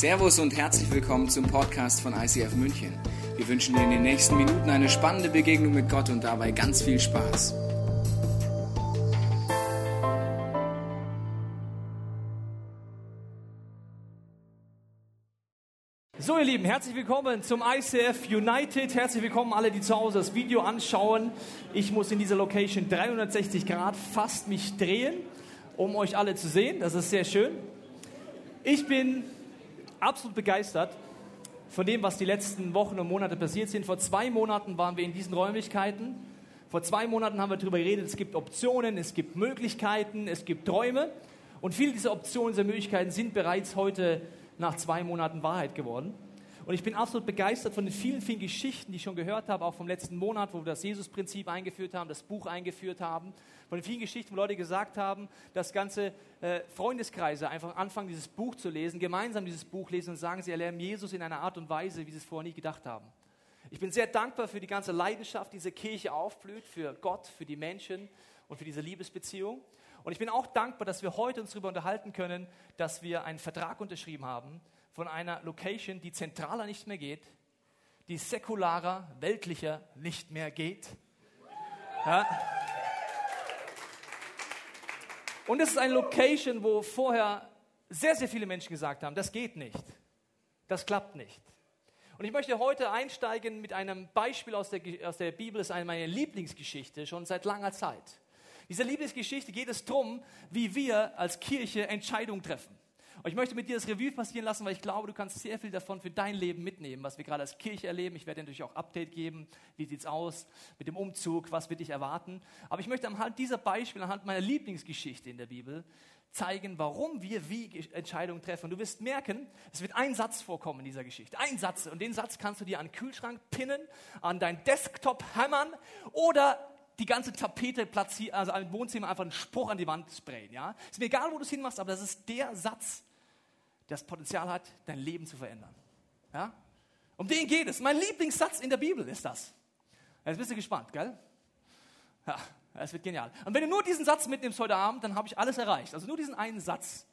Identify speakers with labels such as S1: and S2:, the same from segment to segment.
S1: Servus und herzlich willkommen zum Podcast von ICF München. Wir wünschen dir in den nächsten Minuten eine spannende Begegnung mit Gott und dabei ganz viel Spaß.
S2: So, ihr Lieben, herzlich willkommen zum ICF United. Herzlich willkommen alle, die zu Hause das Video anschauen. Ich muss in dieser Location 360 Grad fast mich drehen, um euch alle zu sehen. Das ist sehr schön. Ich bin absolut begeistert von dem, was die letzten Wochen und Monate passiert sind. Vor zwei Monaten waren wir in diesen Räumlichkeiten. Vor zwei Monaten haben wir darüber geredet, es gibt Optionen, es gibt Möglichkeiten, es gibt Träume. Und viele dieser Optionen, dieser Möglichkeiten sind bereits heute nach zwei Monaten Wahrheit geworden. Und ich bin absolut begeistert von den vielen, vielen Geschichten, die ich schon gehört habe, auch vom letzten Monat, wo wir das Jesus-Prinzip eingeführt haben, das Buch eingeführt haben. Von den vielen Geschichten, wo Leute gesagt haben, dass ganze äh, Freundeskreise einfach anfangen, dieses Buch zu lesen, gemeinsam dieses Buch lesen und sagen, sie erleben Jesus in einer Art und Weise, wie sie es vorher nie gedacht haben. Ich bin sehr dankbar für die ganze Leidenschaft, die diese Kirche aufblüht, für Gott, für die Menschen und für diese Liebesbeziehung. Und ich bin auch dankbar, dass wir heute uns darüber unterhalten können, dass wir einen Vertrag unterschrieben haben von einer Location, die zentraler nicht mehr geht, die säkularer, weltlicher nicht mehr geht. Ja. Und es ist eine Location, wo vorher sehr, sehr viele Menschen gesagt haben, das geht nicht, das klappt nicht. Und ich möchte heute einsteigen mit einem Beispiel aus der, aus der Bibel, das ist eine meiner Lieblingsgeschichte, schon seit langer Zeit. Diese Lieblingsgeschichte geht es darum, wie wir als Kirche Entscheidungen treffen. Und ich möchte mit dir das Revue passieren lassen, weil ich glaube, du kannst sehr viel davon für dein Leben mitnehmen, was wir gerade als Kirche erleben. Ich werde dir natürlich auch Update geben. Wie sieht es aus mit dem Umzug? Was wird dich erwarten? Aber ich möchte anhand dieser Beispiele, anhand meiner Lieblingsgeschichte in der Bibel, zeigen, warum wir wie Entscheidungen treffen. Und du wirst merken, es wird ein Satz vorkommen in dieser Geschichte. Ein Satz. Und den Satz kannst du dir an den Kühlschrank pinnen, an dein Desktop hämmern oder die ganze Tapete platzieren, also im Wohnzimmer einfach einen Spruch an die Wand sprayen. Ja? Ist mir egal, wo du es hinmachst, aber das ist der Satz, das Potenzial hat, dein Leben zu verändern. Ja? Um den geht es. Mein Lieblingssatz in der Bibel ist das. Jetzt bist du gespannt, gell? Ja, es wird genial. Und wenn du nur diesen Satz mitnimmst heute Abend, dann habe ich alles erreicht. Also nur diesen einen Satz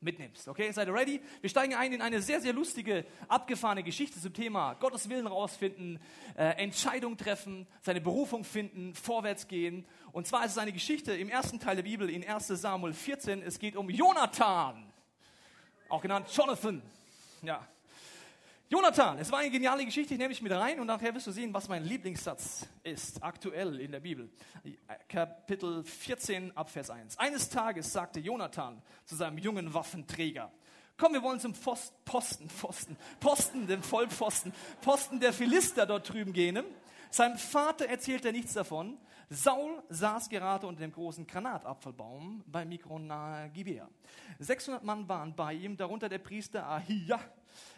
S2: mitnimmst. Okay, seid ihr ready? Wir steigen ein in eine sehr, sehr lustige, abgefahrene Geschichte zum Thema Gottes Willen rausfinden, äh, Entscheidung treffen, seine Berufung finden, vorwärts gehen. Und zwar ist es eine Geschichte im ersten Teil der Bibel, in 1 Samuel 14. Es geht um Jonathan, auch genannt Jonathan. Ja, Jonathan, es war eine geniale Geschichte, ich nehme dich mit rein und nachher wirst du sehen, was mein Lieblingssatz ist, aktuell in der Bibel. Kapitel 14 Abvers 1. Eines Tages sagte Jonathan zu seinem jungen Waffenträger, komm, wir wollen zum Posten, Posten, Posten, Posten, dem Vollpfosten, Posten der Philister dort drüben gehen. Seinem Vater erzählte er nichts davon. Saul saß gerade unter dem großen Granatapfelbaum bei Mikron nahe Gibea. 600 Mann waren bei ihm, darunter der Priester Ahia,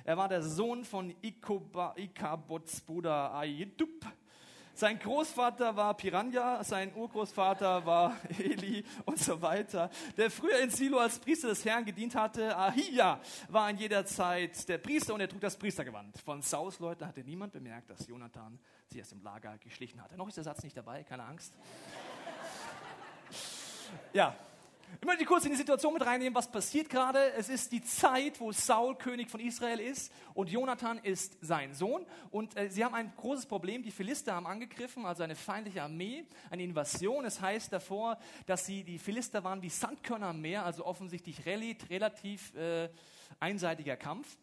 S2: er war der Sohn von Ikabots Bruder Ayidub. Sein Großvater war Piranha, sein Urgroßvater war Eli und so weiter. Der früher in Silo als Priester des Herrn gedient hatte, Ahia, war in jeder Zeit der Priester und er trug das Priestergewand. Von Saus Leuten hatte niemand bemerkt, dass Jonathan sich aus dem Lager geschlichen hatte. Noch ist der Satz nicht dabei, keine Angst. Ja, ich möchte kurz in die Situation mit reinnehmen, was passiert gerade. Es ist die Zeit, wo Saul König von Israel ist und Jonathan ist sein Sohn. Und äh, sie haben ein großes Problem. Die Philister haben angegriffen, also eine feindliche Armee, eine Invasion. Es heißt davor, dass sie, die Philister waren wie Sandkörner am Meer, also offensichtlich relativ äh, einseitiger Kampf.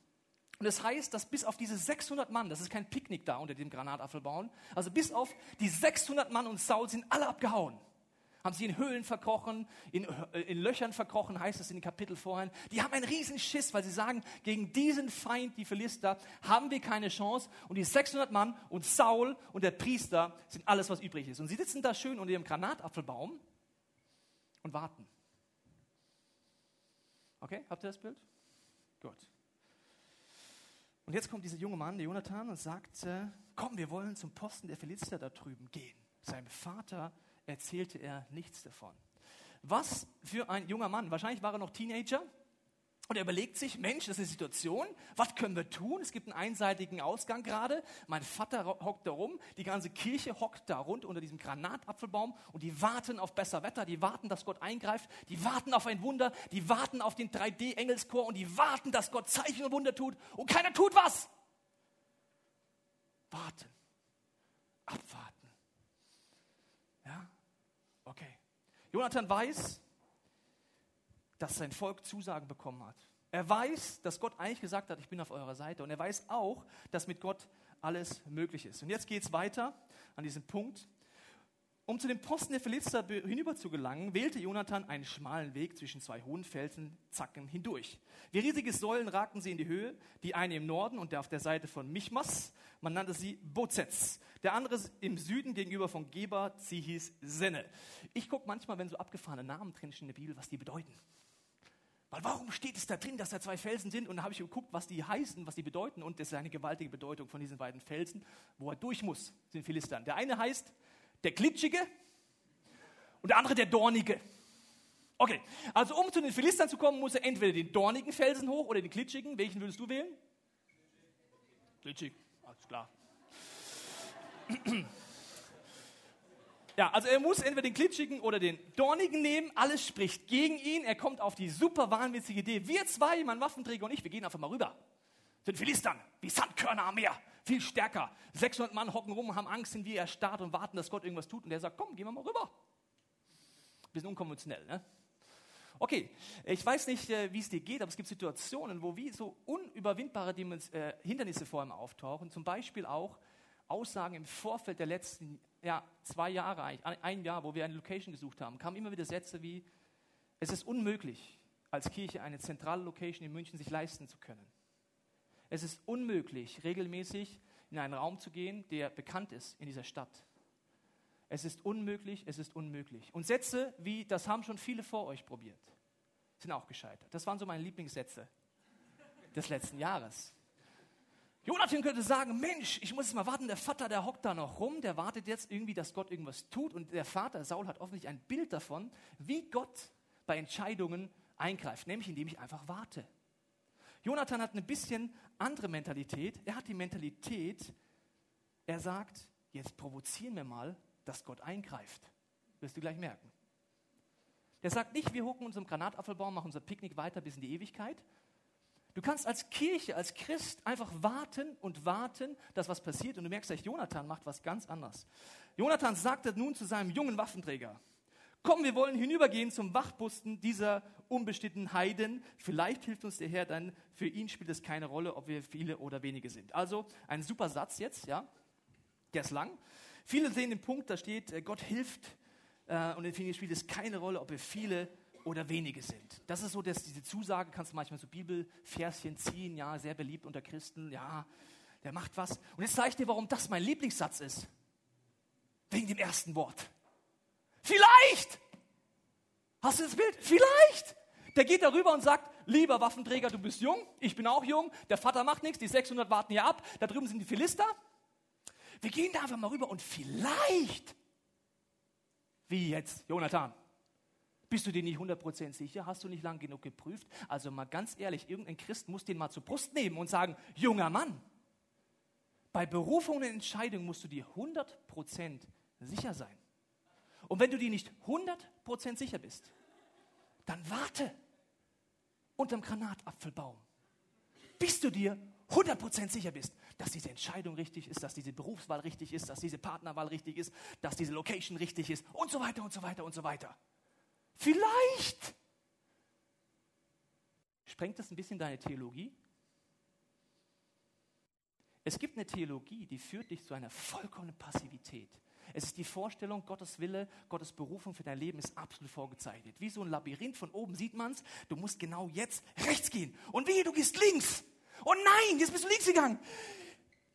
S2: Und es das heißt, dass bis auf diese 600 Mann, das ist kein Picknick da unter dem Granatapfelbaum, also bis auf die 600 Mann und Saul sind alle abgehauen haben sie in Höhlen verkrochen, in, äh, in Löchern verkrochen, heißt es in den Kapitel vorhin. Die haben einen riesen Schiss, weil sie sagen, gegen diesen Feind, die Philister, haben wir keine Chance. Und die 600 Mann und Saul und der Priester sind alles, was übrig ist. Und sie sitzen da schön unter ihrem Granatapfelbaum und warten. Okay, habt ihr das Bild? Gut. Und jetzt kommt dieser junge Mann, der Jonathan, und sagt, äh, komm, wir wollen zum Posten der Philister da drüben gehen. Sein Vater erzählte er nichts davon. Was für ein junger Mann, wahrscheinlich war er noch Teenager, Und er überlegt sich, Mensch, das ist eine Situation, was können wir tun? Es gibt einen einseitigen Ausgang gerade. Mein Vater hockt da rum, die ganze Kirche hockt da rund unter diesem Granatapfelbaum und die warten auf besser Wetter, die warten, dass Gott eingreift, die warten auf ein Wunder, die warten auf den 3D-Engelschor und die warten, dass Gott Zeichen und Wunder tut und keiner tut was. Warten, abwarten. Ja, okay. Jonathan weiß, dass sein Volk Zusagen bekommen hat. Er weiß, dass Gott eigentlich gesagt hat, ich bin auf eurer Seite. Und er weiß auch, dass mit Gott alles möglich ist. Und jetzt geht es weiter an diesem Punkt. Um zu dem Posten der Philister hinüber zu gelangen, wählte Jonathan einen schmalen Weg zwischen zwei hohen Felsenzacken hindurch. Wie riesige Säulen ragten sie in die Höhe, die eine im Norden und der auf der Seite von Michmas, man nannte sie Bozets. Der andere im Süden gegenüber von Geber, hieß Senne. Ich gucke manchmal, wenn so abgefahrene Namen drinstehen in der Bibel, was die bedeuten. Weil warum steht es da drin, dass da zwei Felsen sind? Und da habe ich geguckt, was die heißen, was die bedeuten. Und das ist eine gewaltige Bedeutung von diesen beiden Felsen, wo er durch muss, den Philistern. Der eine heißt der Glitschige und der andere der Dornige. Okay, also um zu den Philistern zu kommen, muss er entweder den dornigen Felsen hoch oder den glitschigen. Welchen würdest du wählen? Glitschig, alles klar. Ja, also er muss entweder den glitschigen oder den dornigen nehmen. Alles spricht gegen ihn. Er kommt auf die super wahnwitzige Idee. Wir zwei, mein Waffenträger und ich, wir gehen einfach mal rüber. Sind Philistern, wie Sandkörner am Meer. Viel stärker. 600 Mann hocken rum, haben Angst, sind wie erstarrt und warten, dass Gott irgendwas tut. Und er sagt, komm, gehen wir mal rüber. Bisschen unkonventionell, ne? Okay, ich weiß nicht, äh, wie es dir geht, aber es gibt Situationen, wo wie so unüberwindbare äh, Hindernisse vor ihm auftauchen. Zum Beispiel auch Aussagen im Vorfeld der letzten ja, zwei Jahre, ein Jahr, wo wir eine Location gesucht haben, kamen immer wieder Sätze wie, es ist unmöglich, als Kirche eine zentrale Location in München sich leisten zu können. Es ist unmöglich, regelmäßig in einen Raum zu gehen, der bekannt ist in dieser Stadt. Es ist unmöglich, es ist unmöglich. Und Sätze wie, das haben schon viele vor euch probiert, sind auch gescheitert. Das waren so meine Lieblingssätze des letzten Jahres. Jonathan könnte sagen, Mensch, ich muss jetzt mal warten, der Vater, der hockt da noch rum, der wartet jetzt irgendwie, dass Gott irgendwas tut. Und der Vater, Saul, hat offensichtlich ein Bild davon, wie Gott bei Entscheidungen eingreift, nämlich indem ich einfach warte. Jonathan hat eine bisschen andere Mentalität. Er hat die Mentalität, er sagt, jetzt provozieren wir mal, dass Gott eingreift. Wirst du gleich merken. Der sagt nicht, wir hocken uns im Granatapfelbaum, machen unser Picknick weiter bis in die Ewigkeit, Du kannst als Kirche, als Christ einfach warten und warten, dass was passiert. Und du merkst Jonathan macht was ganz anderes. Jonathan sagte nun zu seinem jungen Waffenträger, komm, wir wollen hinübergehen zum Wachposten dieser unbestimmten Heiden. Vielleicht hilft uns der Herr dann. Für ihn spielt es keine Rolle, ob wir viele oder wenige sind. Also ein super Satz jetzt, ja. Der ist lang. Viele sehen den Punkt, da steht, äh, Gott hilft. Äh, und in vielen spielt es keine Rolle, ob wir viele oder wenige sind. Das ist so, dass diese Zusage kannst du manchmal so Bibelverschen ziehen, ja, sehr beliebt unter Christen, ja, der macht was. Und jetzt zeige ich dir, warum das mein Lieblingssatz ist. Wegen dem ersten Wort. Vielleicht! Hast du das Bild? Vielleicht! Der geht darüber und sagt, lieber Waffenträger, du bist jung, ich bin auch jung, der Vater macht nichts, die 600 warten hier ab, da drüben sind die Philister. Wir gehen da einfach mal rüber und vielleicht, wie jetzt, Jonathan, bist du dir nicht 100% sicher? Hast du nicht lang genug geprüft? Also mal ganz ehrlich, irgendein Christ muss den mal zur Brust nehmen und sagen, junger Mann, bei Berufung und Entscheidungen musst du dir 100% sicher sein. Und wenn du dir nicht 100% sicher bist, dann warte unterm Granatapfelbaum, bis du dir 100% sicher bist, dass diese Entscheidung richtig ist, dass diese Berufswahl richtig ist, dass diese Partnerwahl richtig ist, dass diese Location richtig ist und so weiter und so weiter und so weiter. Vielleicht. Sprengt das ein bisschen deine Theologie? Es gibt eine Theologie, die führt dich zu einer vollkommenen Passivität. Es ist die Vorstellung, Gottes Wille, Gottes Berufung für dein Leben ist absolut vorgezeichnet. Wie so ein Labyrinth, von oben sieht man es, du musst genau jetzt rechts gehen. Und wie, du gehst links. Oh nein, jetzt bist du links gegangen.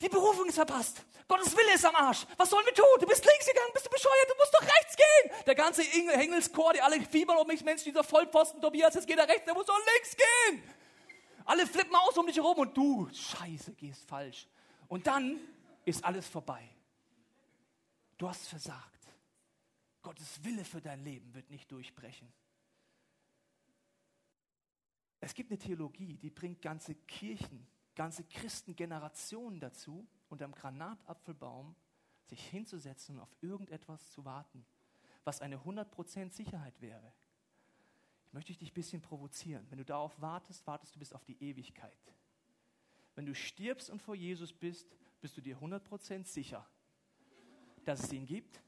S2: Die Berufung ist verpasst. Gottes Wille ist am Arsch. Was sollen wir tun? Du bist links gegangen, bist du bescheuert, du musst doch rechts gehen. Der ganze Engelschor, die alle fiebern um mich, Mensch, dieser Vollposten Tobias, jetzt geht er rechts, der muss doch links gehen. Alle flippen aus um dich herum und du, scheiße, gehst falsch. Und dann ist alles vorbei. Du hast versagt. Gottes Wille für dein Leben wird nicht durchbrechen. Es gibt eine Theologie, die bringt ganze Kirchen, ganze Christengenerationen dazu, unterm Granatapfelbaum sich hinzusetzen und auf irgendetwas zu warten, was eine 100% Sicherheit wäre. Ich möchte dich ein bisschen provozieren. Wenn du darauf wartest, wartest du bis auf die Ewigkeit. Wenn du stirbst und vor Jesus bist, bist du dir 100% sicher, dass es ihn gibt,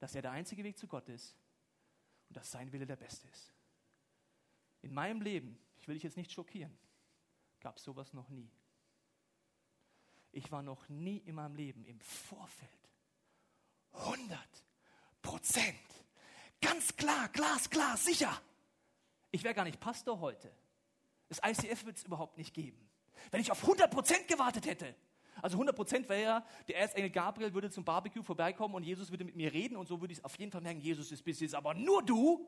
S2: dass er der einzige Weg zu Gott ist und dass sein Wille der beste ist. In meinem Leben, ich will dich jetzt nicht schockieren, gab es sowas noch nie. Ich war noch nie in meinem Leben im Vorfeld 100 Prozent. Ganz klar, glasklar, sicher. Ich wäre gar nicht Pastor heute. Das ICF wird es überhaupt nicht geben. Wenn ich auf 100 Prozent gewartet hätte. Also 100 Prozent wäre ja, der Erzengel Gabriel würde zum Barbecue vorbeikommen und Jesus würde mit mir reden und so würde ich auf jeden Fall merken, Jesus ist bis jetzt, aber nur du.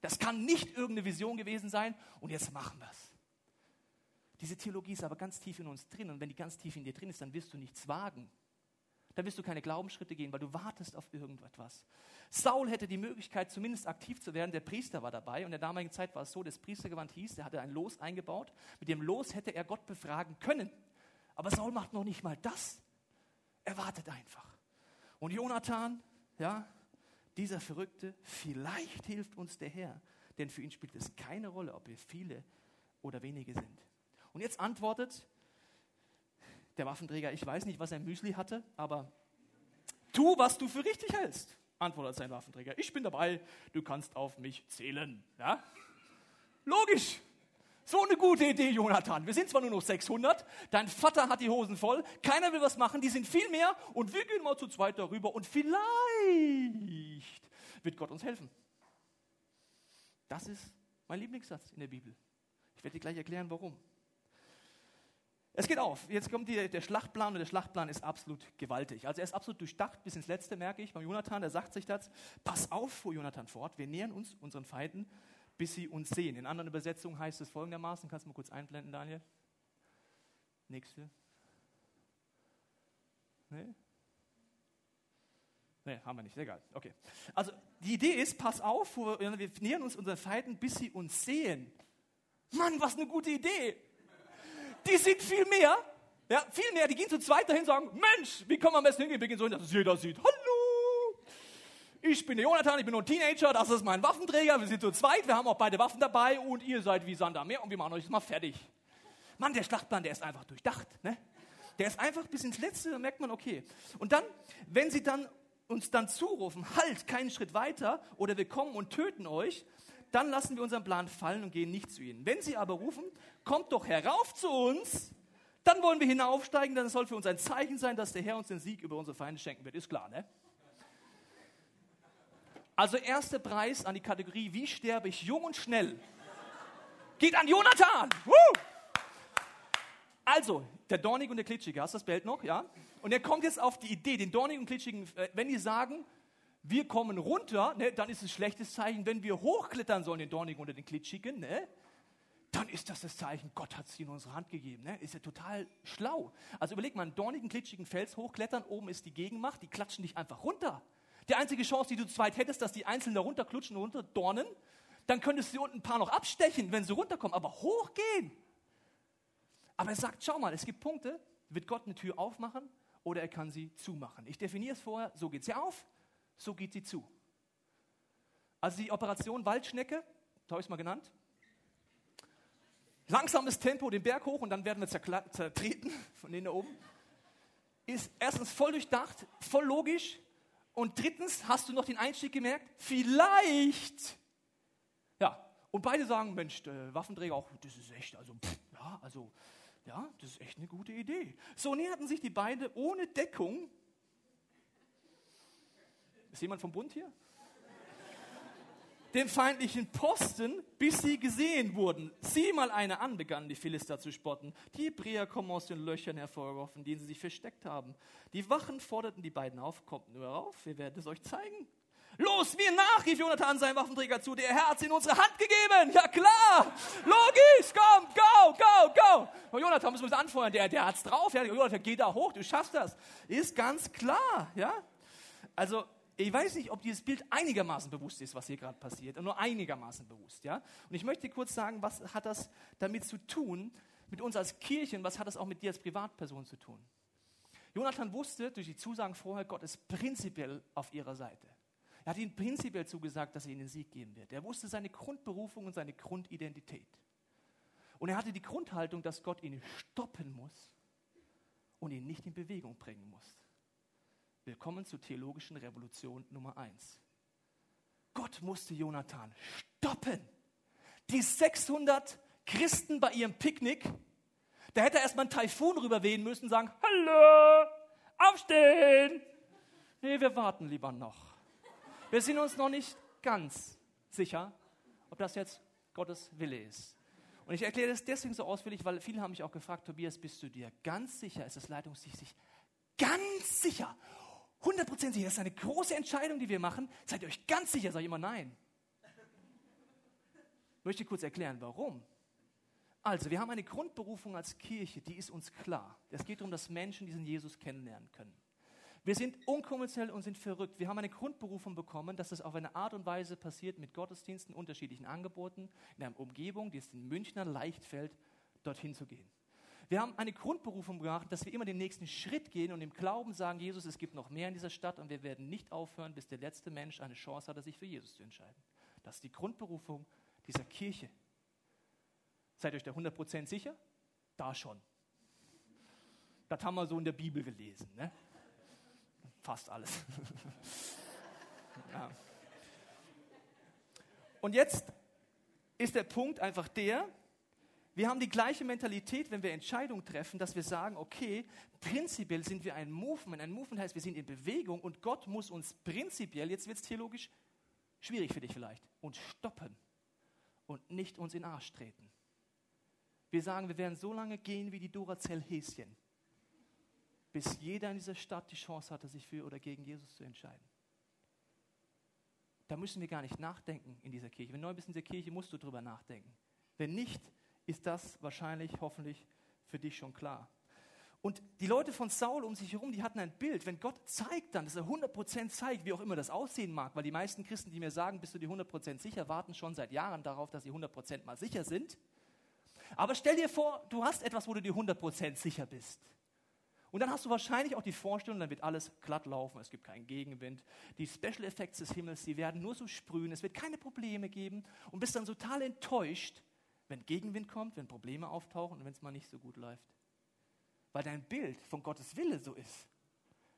S2: Das kann nicht irgendeine Vision gewesen sein und jetzt machen wir es. Diese Theologie ist aber ganz tief in uns drin und wenn die ganz tief in dir drin ist, dann wirst du nichts wagen. Dann wirst du keine Glaubensschritte gehen, weil du wartest auf irgendetwas. Saul hätte die Möglichkeit, zumindest aktiv zu werden. Der Priester war dabei und in der damaligen Zeit war es so, das Priestergewand hieß, er hatte ein Los eingebaut. Mit dem Los hätte er Gott befragen können. Aber Saul macht noch nicht mal das. Er wartet einfach. Und Jonathan, ja, dieser Verrückte, vielleicht hilft uns der Herr, denn für ihn spielt es keine Rolle, ob wir viele oder wenige sind. Und jetzt antwortet der Waffenträger, ich weiß nicht, was er Müsli hatte, aber tu, was du für richtig hältst, antwortet sein Waffenträger. Ich bin dabei, du kannst auf mich zählen. Ja? Logisch. So eine gute Idee, Jonathan. Wir sind zwar nur noch 600, dein Vater hat die Hosen voll, keiner will was machen, die sind viel mehr und wir gehen mal zu zweit darüber und vielleicht wird Gott uns helfen. Das ist mein Lieblingssatz in der Bibel. Ich werde dir gleich erklären, warum. Es geht auf. Jetzt kommt die, der Schlachtplan und der Schlachtplan ist absolut gewaltig. Also er ist absolut durchdacht bis ins Letzte, merke ich. Beim Jonathan, der sagt sich das. Pass auf, fuhr Jonathan fort. Wir nähern uns unseren Feinden, bis sie uns sehen. In anderen Übersetzungen heißt es folgendermaßen. Kannst du mal kurz einblenden, Daniel? Nächste. Nee? Nee, haben wir nicht. Egal. Okay. Also die Idee ist, pass auf, wir nähern uns unseren Feinden, bis sie uns sehen. Mann, was eine gute Idee die sind viel mehr, ja, viel mehr, die gehen zu zweit dahin und sagen, Mensch, wie kommen wir am besten hingehen? Wir gehen so hin, dass es jeder sieht. Hallo, ich bin der Jonathan, ich bin nur ein Teenager, das ist mein Waffenträger, wir sind zu zweit, wir haben auch beide Waffen dabei und ihr seid wie Sand am Meer und wir machen euch jetzt mal fertig. Mann, der Schlachtplan, der ist einfach durchdacht, ne? Der ist einfach bis ins Letzte, da merkt man, okay. Und dann, wenn sie dann uns dann zurufen, halt, keinen Schritt weiter oder wir kommen und töten euch, dann lassen wir unseren Plan fallen und gehen nicht zu ihnen. Wenn sie aber rufen, kommt doch herauf zu uns, dann wollen wir hinaufsteigen, dann soll für uns ein Zeichen sein, dass der Herr uns den Sieg über unsere Feinde schenken wird. Ist klar, ne? Also erster Preis an die Kategorie, wie sterbe ich jung und schnell, geht an Jonathan. Woo! Also, der Dornig und der Klitschige, hast du das Bild noch? Ja? Und er kommt jetzt auf die Idee, den Dornigen und Klitschigen, äh, wenn die sagen, wir kommen runter, ne, dann ist es ein schlechtes Zeichen. Wenn wir hochklettern sollen, den Dornigen oder den Klitschigen, ne, dann ist das das Zeichen, Gott hat sie in unsere Hand gegeben. Ne? Ist ja total schlau. Also überleg mal, einen dornigen, klitschigen Fels hochklettern, oben ist die Gegenmacht, die klatschen dich einfach runter. Die einzige Chance, die du zu zweit hättest, dass die Einzelnen da runterklutschen und runterdornen, dann könntest du unten ein paar noch abstechen, wenn sie runterkommen, aber hochgehen. Aber er sagt, schau mal, es gibt Punkte, wird Gott eine Tür aufmachen oder er kann sie zumachen. Ich definiere es vorher, so geht sie auf, so geht sie zu. Also die Operation Waldschnecke, da habe ich es mal genannt. Langsames Tempo den Berg hoch und dann werden wir zertreten von denen da oben. Ist erstens voll durchdacht, voll logisch. Und drittens, hast du noch den Einstieg gemerkt? Vielleicht. Ja, und beide sagen, Mensch, der Waffenträger auch, das ist echt, also, pff, ja, also, ja, das ist echt eine gute Idee. So näherten sich die beiden ohne Deckung ist jemand vom Bund hier? Dem feindlichen Posten, bis sie gesehen wurden. Sieh mal eine an, begannen die Philister zu spotten. Die Hebräer kommen aus den Löchern hervorgeworfen, denen sie sich versteckt haben. Die Wachen forderten die beiden auf, kommt nur auf, wir werden es euch zeigen. Los, wir nach, rief Jonathan seinem Waffenträger zu. Der Herr hat sie in unsere Hand gegeben. Ja klar, logisch, komm, go, go, go. Und Jonathan müssen wir uns anfeuern, der, der hat's drauf. Ja, Jonathan, geh da hoch, du schaffst das. Ist ganz klar, ja. Also Ich weiß nicht, ob dieses Bild einigermaßen bewusst ist, was hier gerade passiert, nur einigermaßen bewusst, ja. Und ich möchte kurz sagen, was hat das damit zu tun, mit uns als Kirchen, was hat das auch mit dir als Privatperson zu tun? Jonathan wusste durch die Zusagen vorher, Gott ist prinzipiell auf ihrer Seite. Er hat ihnen prinzipiell zugesagt, dass er ihnen den Sieg geben wird. Er wusste seine Grundberufung und seine Grundidentität. Und er hatte die Grundhaltung, dass Gott ihn stoppen muss und ihn nicht in Bewegung bringen muss. Willkommen zur theologischen Revolution Nummer 1. Gott musste Jonathan stoppen. Die 600 Christen bei ihrem Picknick, da hätte erstmal ein Taifun rüberwehen müssen und sagen, hallo, aufstehen. Nee, wir warten lieber noch. Wir sind uns noch nicht ganz sicher, ob das jetzt Gottes Wille ist. Und ich erkläre das deswegen so ausführlich, weil viele haben mich auch gefragt, Tobias, bist du dir ganz sicher, ist das Leitungsteam sich ganz sicher, 100% sicher, das ist eine große Entscheidung, die wir machen. Seid ihr euch ganz sicher? Sag ich immer nein. Ich möchte kurz erklären, warum. Also, wir haben eine Grundberufung als Kirche, die ist uns klar. Es geht darum, dass Menschen diesen Jesus kennenlernen können. Wir sind unkonventionell und sind verrückt. Wir haben eine Grundberufung bekommen, dass das auf eine Art und Weise passiert mit Gottesdiensten, unterschiedlichen Angeboten, in einer Umgebung, die es den Münchnern leicht fällt, dorthin zu gehen. Wir haben eine Grundberufung gemacht, dass wir immer den nächsten Schritt gehen und im Glauben sagen, Jesus, es gibt noch mehr in dieser Stadt und wir werden nicht aufhören, bis der letzte Mensch eine Chance hat, sich für Jesus zu entscheiden. Das ist die Grundberufung dieser Kirche. Seid euch da 100% sicher? Da schon. Das haben wir so in der Bibel gelesen. Ne? Fast alles. ja. Und jetzt ist der Punkt einfach der, wir haben die gleiche Mentalität, wenn wir Entscheidungen treffen, dass wir sagen, okay, prinzipiell sind wir ein Movement. Ein Movement heißt, wir sind in Bewegung und Gott muss uns prinzipiell, jetzt wird es theologisch schwierig für dich vielleicht, uns stoppen und nicht uns in den Arsch treten. Wir sagen, wir werden so lange gehen wie die Duracell-Häschen, bis jeder in dieser Stadt die Chance hatte, sich für oder gegen Jesus zu entscheiden. Da müssen wir gar nicht nachdenken in dieser Kirche. Wenn du neu bist in dieser Kirche, musst du darüber nachdenken. Wenn nicht, ist das wahrscheinlich, hoffentlich für dich schon klar. Und die Leute von Saul um sich herum, die hatten ein Bild. Wenn Gott zeigt dann, dass er 100% zeigt, wie auch immer das aussehen mag, weil die meisten Christen, die mir sagen, bist du dir 100% sicher, warten schon seit Jahren darauf, dass sie 100% mal sicher sind. Aber stell dir vor, du hast etwas, wo du dir 100% sicher bist. Und dann hast du wahrscheinlich auch die Vorstellung, dann wird alles glatt laufen, es gibt keinen Gegenwind. Die Special Effects des Himmels, die werden nur so sprühen, es wird keine Probleme geben und bist dann total enttäuscht, wenn Gegenwind kommt, wenn Probleme auftauchen und wenn es mal nicht so gut läuft. Weil dein Bild von Gottes Wille so ist.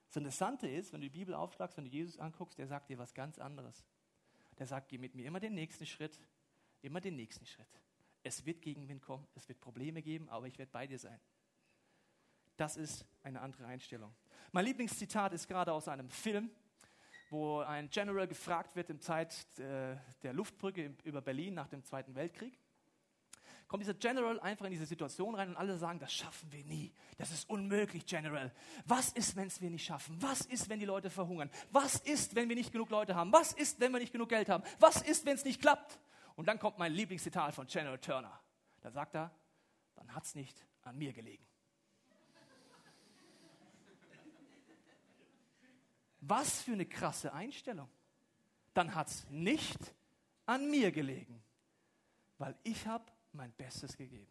S2: Das Interessante ist, wenn du die Bibel aufschlagst, wenn du Jesus anguckst, der sagt dir was ganz anderes. Der sagt, geh mit mir immer den nächsten Schritt, immer den nächsten Schritt. Es wird Gegenwind kommen, es wird Probleme geben, aber ich werde bei dir sein. Das ist eine andere Einstellung. Mein Lieblingszitat ist gerade aus einem Film, wo ein General gefragt wird in Zeit äh, der Luftbrücke über Berlin nach dem Zweiten Weltkrieg kommt dieser General einfach in diese Situation rein und alle sagen, das schaffen wir nie. Das ist unmöglich, General. Was ist, wenn es wir nicht schaffen? Was ist, wenn die Leute verhungern? Was ist, wenn wir nicht genug Leute haben? Was ist, wenn wir nicht genug Geld haben? Was ist, wenn es nicht klappt? Und dann kommt mein Lieblingszitat von General Turner. Da sagt er, dann hat es nicht an mir gelegen. Was für eine krasse Einstellung. Dann hat es nicht an mir gelegen, weil ich habe mein Bestes gegeben.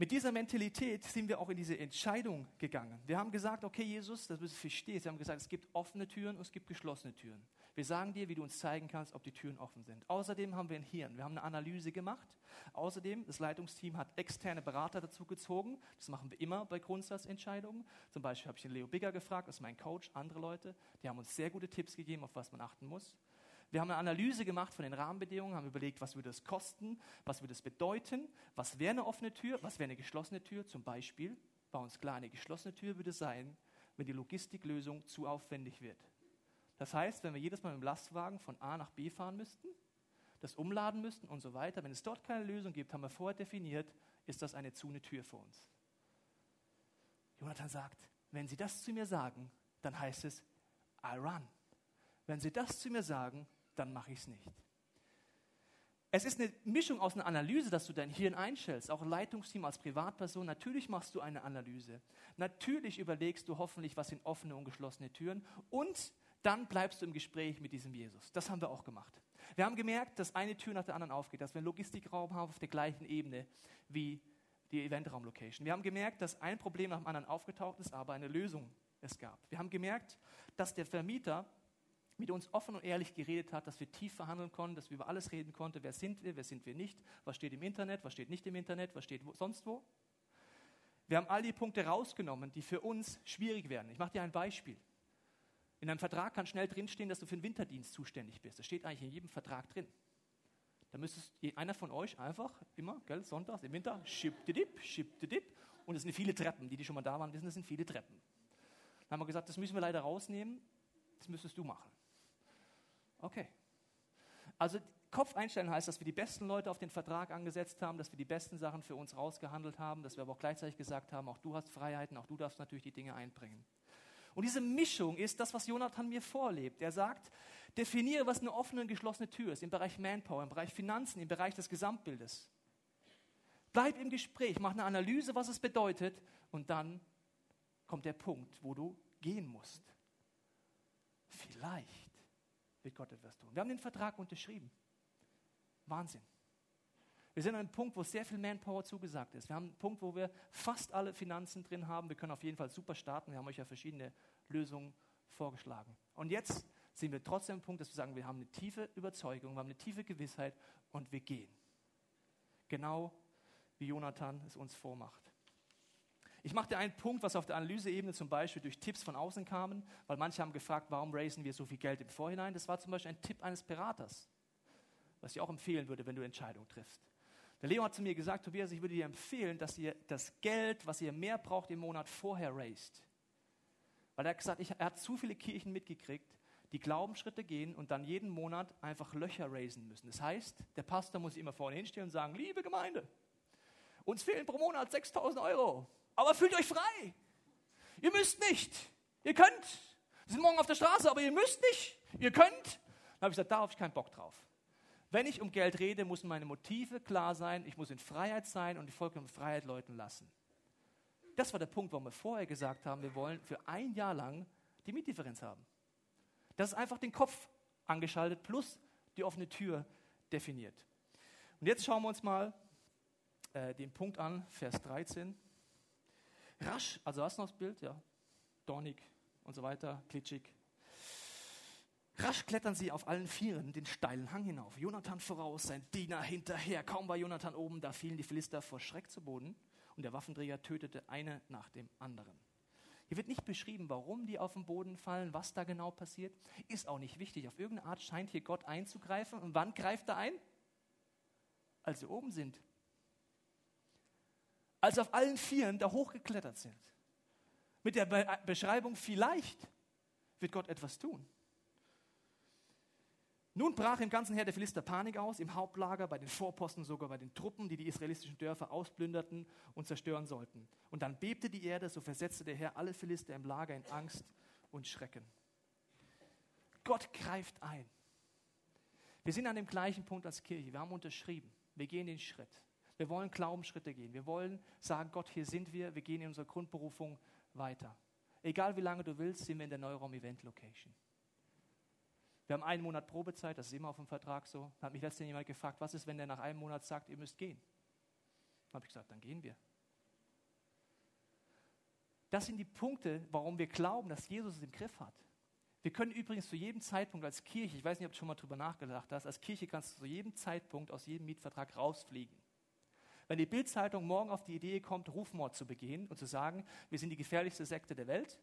S2: Mit dieser Mentalität sind wir auch in diese Entscheidung gegangen. Wir haben gesagt, okay, Jesus, das müssen du verstehen. Wir haben gesagt, es gibt offene Türen und es gibt geschlossene Türen. Wir sagen dir, wie du uns zeigen kannst, ob die Türen offen sind. Außerdem haben wir ein Hirn. Wir haben eine Analyse gemacht. Außerdem, das Leitungsteam hat externe Berater dazu gezogen. Das machen wir immer bei Grundsatzentscheidungen. Zum Beispiel habe ich den Leo Bigger gefragt, das ist mein Coach, andere Leute. Die haben uns sehr gute Tipps gegeben, auf was man achten muss. Wir haben eine Analyse gemacht von den Rahmenbedingungen, haben überlegt, was würde es kosten, was würde es bedeuten, was wäre eine offene Tür, was wäre eine geschlossene Tür. Zum Beispiel war uns klar, eine geschlossene Tür würde sein, wenn die Logistiklösung zu aufwendig wird. Das heißt, wenn wir jedes Mal mit dem Lastwagen von A nach B fahren müssten, das umladen müssten und so weiter, wenn es dort keine Lösung gibt, haben wir vorher definiert, ist das eine zu eine Tür für uns. Jonathan sagt, wenn Sie das zu mir sagen, dann heißt es, I run. Wenn Sie das zu mir sagen, dann mache ich es nicht. es ist eine Mischung aus einer Analyse, dass du dein Hirn einstellst, auch Leitungsteam als Privatperson. Natürlich machst du eine Analyse. Natürlich überlegst du hoffentlich, was sind offene und geschlossene Türen. Und dann bleibst du im Gespräch mit diesem Jesus. Das haben wir auch gemacht. Wir haben gemerkt, dass eine Tür nach der anderen aufgeht, dass wir einen Logistikraum haben auf der gleichen Ebene wie die Eventraum-Location. Wir haben gemerkt, dass ein Problem nach dem anderen aufgetaucht ist, aber eine Lösung es gab. Wir haben gemerkt, dass der Vermieter mit uns offen und ehrlich geredet hat, dass wir tief verhandeln konnten, dass wir über alles reden konnten. Wer sind wir, wer sind wir nicht? Was steht im Internet, was steht nicht im Internet, was steht wo, sonst wo? Wir haben all die Punkte rausgenommen, die für uns schwierig werden. Ich mache dir ein Beispiel. In einem Vertrag kann schnell drinstehen, dass du für den Winterdienst zuständig bist. Das steht eigentlich in jedem Vertrag drin. Da müsste einer von euch einfach immer, gell, sonntags im Winter, schippdidip, schippdidip. Und es sind viele Treppen. Die, die schon mal da waren, wissen, es sind viele Treppen. Dann haben wir gesagt, das müssen wir leider rausnehmen. Das müsstest du machen. Okay. Also Kopf einstellen heißt, dass wir die besten Leute auf den Vertrag angesetzt haben, dass wir die besten Sachen für uns rausgehandelt haben, dass wir aber auch gleichzeitig gesagt haben, auch du hast Freiheiten, auch du darfst natürlich die Dinge einbringen. Und diese Mischung ist das, was Jonathan mir vorlebt. Er sagt, definiere, was eine offene und geschlossene Tür ist im Bereich Manpower, im Bereich Finanzen, im Bereich des Gesamtbildes. Bleib im Gespräch, mach eine Analyse, was es bedeutet und dann kommt der Punkt, wo du gehen musst. Vielleicht wird Gott etwas tun. Wir haben den Vertrag unterschrieben. Wahnsinn. Wir sind an einem Punkt, wo sehr viel Manpower zugesagt ist. Wir haben einen Punkt, wo wir fast alle Finanzen drin haben. Wir können auf jeden Fall super starten. Wir haben euch ja verschiedene Lösungen vorgeschlagen. Und jetzt sind wir trotzdem am Punkt, dass wir sagen, wir haben eine tiefe Überzeugung, wir haben eine tiefe Gewissheit und wir gehen. Genau wie Jonathan es uns vormacht. Ich mache dir einen Punkt, was auf der Analyseebene zum Beispiel durch Tipps von außen kamen, weil manche haben gefragt, warum raisen wir so viel Geld im Vorhinein. Das war zum Beispiel ein Tipp eines Beraters, was ich auch empfehlen würde, wenn du Entscheidungen triffst. Der Leo hat zu mir gesagt, Tobias, ich würde dir empfehlen, dass ihr das Geld, was ihr mehr braucht im Monat, vorher raised. Weil er hat gesagt, ich, er hat zu viele Kirchen mitgekriegt, die Glaubensschritte gehen und dann jeden Monat einfach Löcher raisen müssen. Das heißt, der Pastor muss immer vorne hinstehen und sagen, liebe Gemeinde, uns fehlen pro Monat 6000 Euro. Aber fühlt euch frei. Ihr müsst nicht. Ihr könnt. Wir sind morgen auf der Straße, aber ihr müsst nicht. Ihr könnt. Dann habe ich gesagt, da habe ich keinen Bock drauf. Wenn ich um Geld rede, müssen meine Motive klar sein. Ich muss in Freiheit sein und die vollkommene Freiheit läuten lassen. Das war der Punkt, warum wir vorher gesagt haben, wir wollen für ein Jahr lang die Mietdifferenz haben. Das ist einfach den Kopf angeschaltet plus die offene Tür definiert. Und jetzt schauen wir uns mal äh, den Punkt an, Vers 13. Rasch, also hast du noch das Bild? Ja. Dornig und so weiter, klitschig. Rasch klettern sie auf allen Vieren den steilen Hang hinauf. Jonathan voraus, sein Diener hinterher. Kaum war Jonathan oben, da fielen die Philister vor Schreck zu Boden und der Waffenträger tötete eine nach dem anderen. Hier wird nicht beschrieben, warum die auf den Boden fallen, was da genau passiert. Ist auch nicht wichtig. Auf irgendeine Art scheint hier Gott einzugreifen. Und wann greift er ein? Als sie oben sind als auf allen Vieren da hochgeklettert sind. Mit der Be Beschreibung, vielleicht wird Gott etwas tun. Nun brach im ganzen Heer der Philister Panik aus, im Hauptlager, bei den Vorposten, sogar bei den Truppen, die die israelitischen Dörfer ausplünderten und zerstören sollten. Und dann bebte die Erde, so versetzte der Herr alle Philister im Lager in Angst und Schrecken. Gott greift ein. Wir sind an dem gleichen Punkt als Kirche. Wir haben unterschrieben. Wir gehen den Schritt. Wir wollen Glaubensschritte gehen. Wir wollen sagen, Gott, hier sind wir. Wir gehen in unserer Grundberufung weiter. Egal wie lange du willst, sind wir in der Neuraum Event Location. Wir haben einen Monat Probezeit, das ist immer auf dem Vertrag so. Da hat mich letztens jemand gefragt, was ist, wenn der nach einem Monat sagt, ihr müsst gehen? Dann habe ich gesagt, dann gehen wir. Das sind die Punkte, warum wir glauben, dass Jesus es im Griff hat. Wir können übrigens zu jedem Zeitpunkt als Kirche, ich weiß nicht, ob du schon mal drüber nachgedacht hast, als Kirche kannst du zu jedem Zeitpunkt aus jedem Mietvertrag rausfliegen. Wenn die Bildzeitung morgen auf die Idee kommt, Rufmord zu begehen und zu sagen, wir sind die gefährlichste Sekte der Welt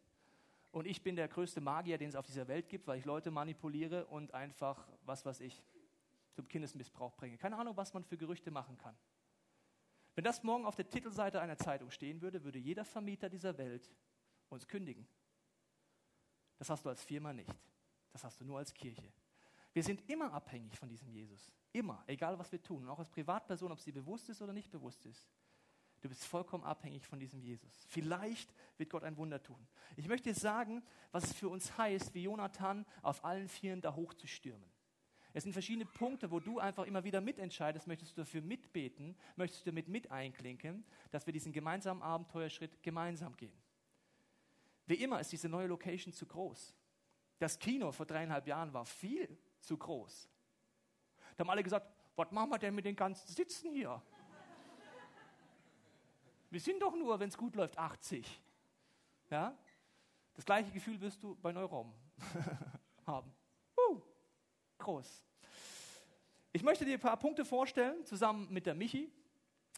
S2: und ich bin der größte Magier, den es auf dieser Welt gibt, weil ich Leute manipuliere und einfach, was weiß ich, zum Kindesmissbrauch bringe. Keine Ahnung, was man für Gerüchte machen kann. Wenn das morgen auf der Titelseite einer Zeitung stehen würde, würde jeder Vermieter dieser Welt uns kündigen. Das hast du als Firma nicht. Das hast du nur als Kirche. Wir sind immer abhängig von diesem Jesus. Immer, egal was wir tun. Auch als Privatperson, ob sie bewusst ist oder nicht bewusst ist. Du bist vollkommen abhängig von diesem Jesus. Vielleicht wird Gott ein Wunder tun. Ich möchte dir sagen, was es für uns heißt, wie Jonathan auf allen Vieren da hochzustürmen. Es sind verschiedene Punkte, wo du einfach immer wieder mitentscheidest, möchtest du dafür mitbeten, möchtest du damit mit einklinken, dass wir diesen gemeinsamen Abenteuerschritt gemeinsam gehen. Wie immer ist diese neue Location zu groß. Das Kino vor dreieinhalb Jahren war viel zu groß. Da haben alle gesagt, was machen wir denn mit den ganzen Sitzen hier? Wir sind doch nur, wenn es gut läuft, 80. Ja? Das gleiche Gefühl wirst du bei Neuraum haben. Uh, groß. Ich möchte dir ein paar Punkte vorstellen, zusammen mit der Michi,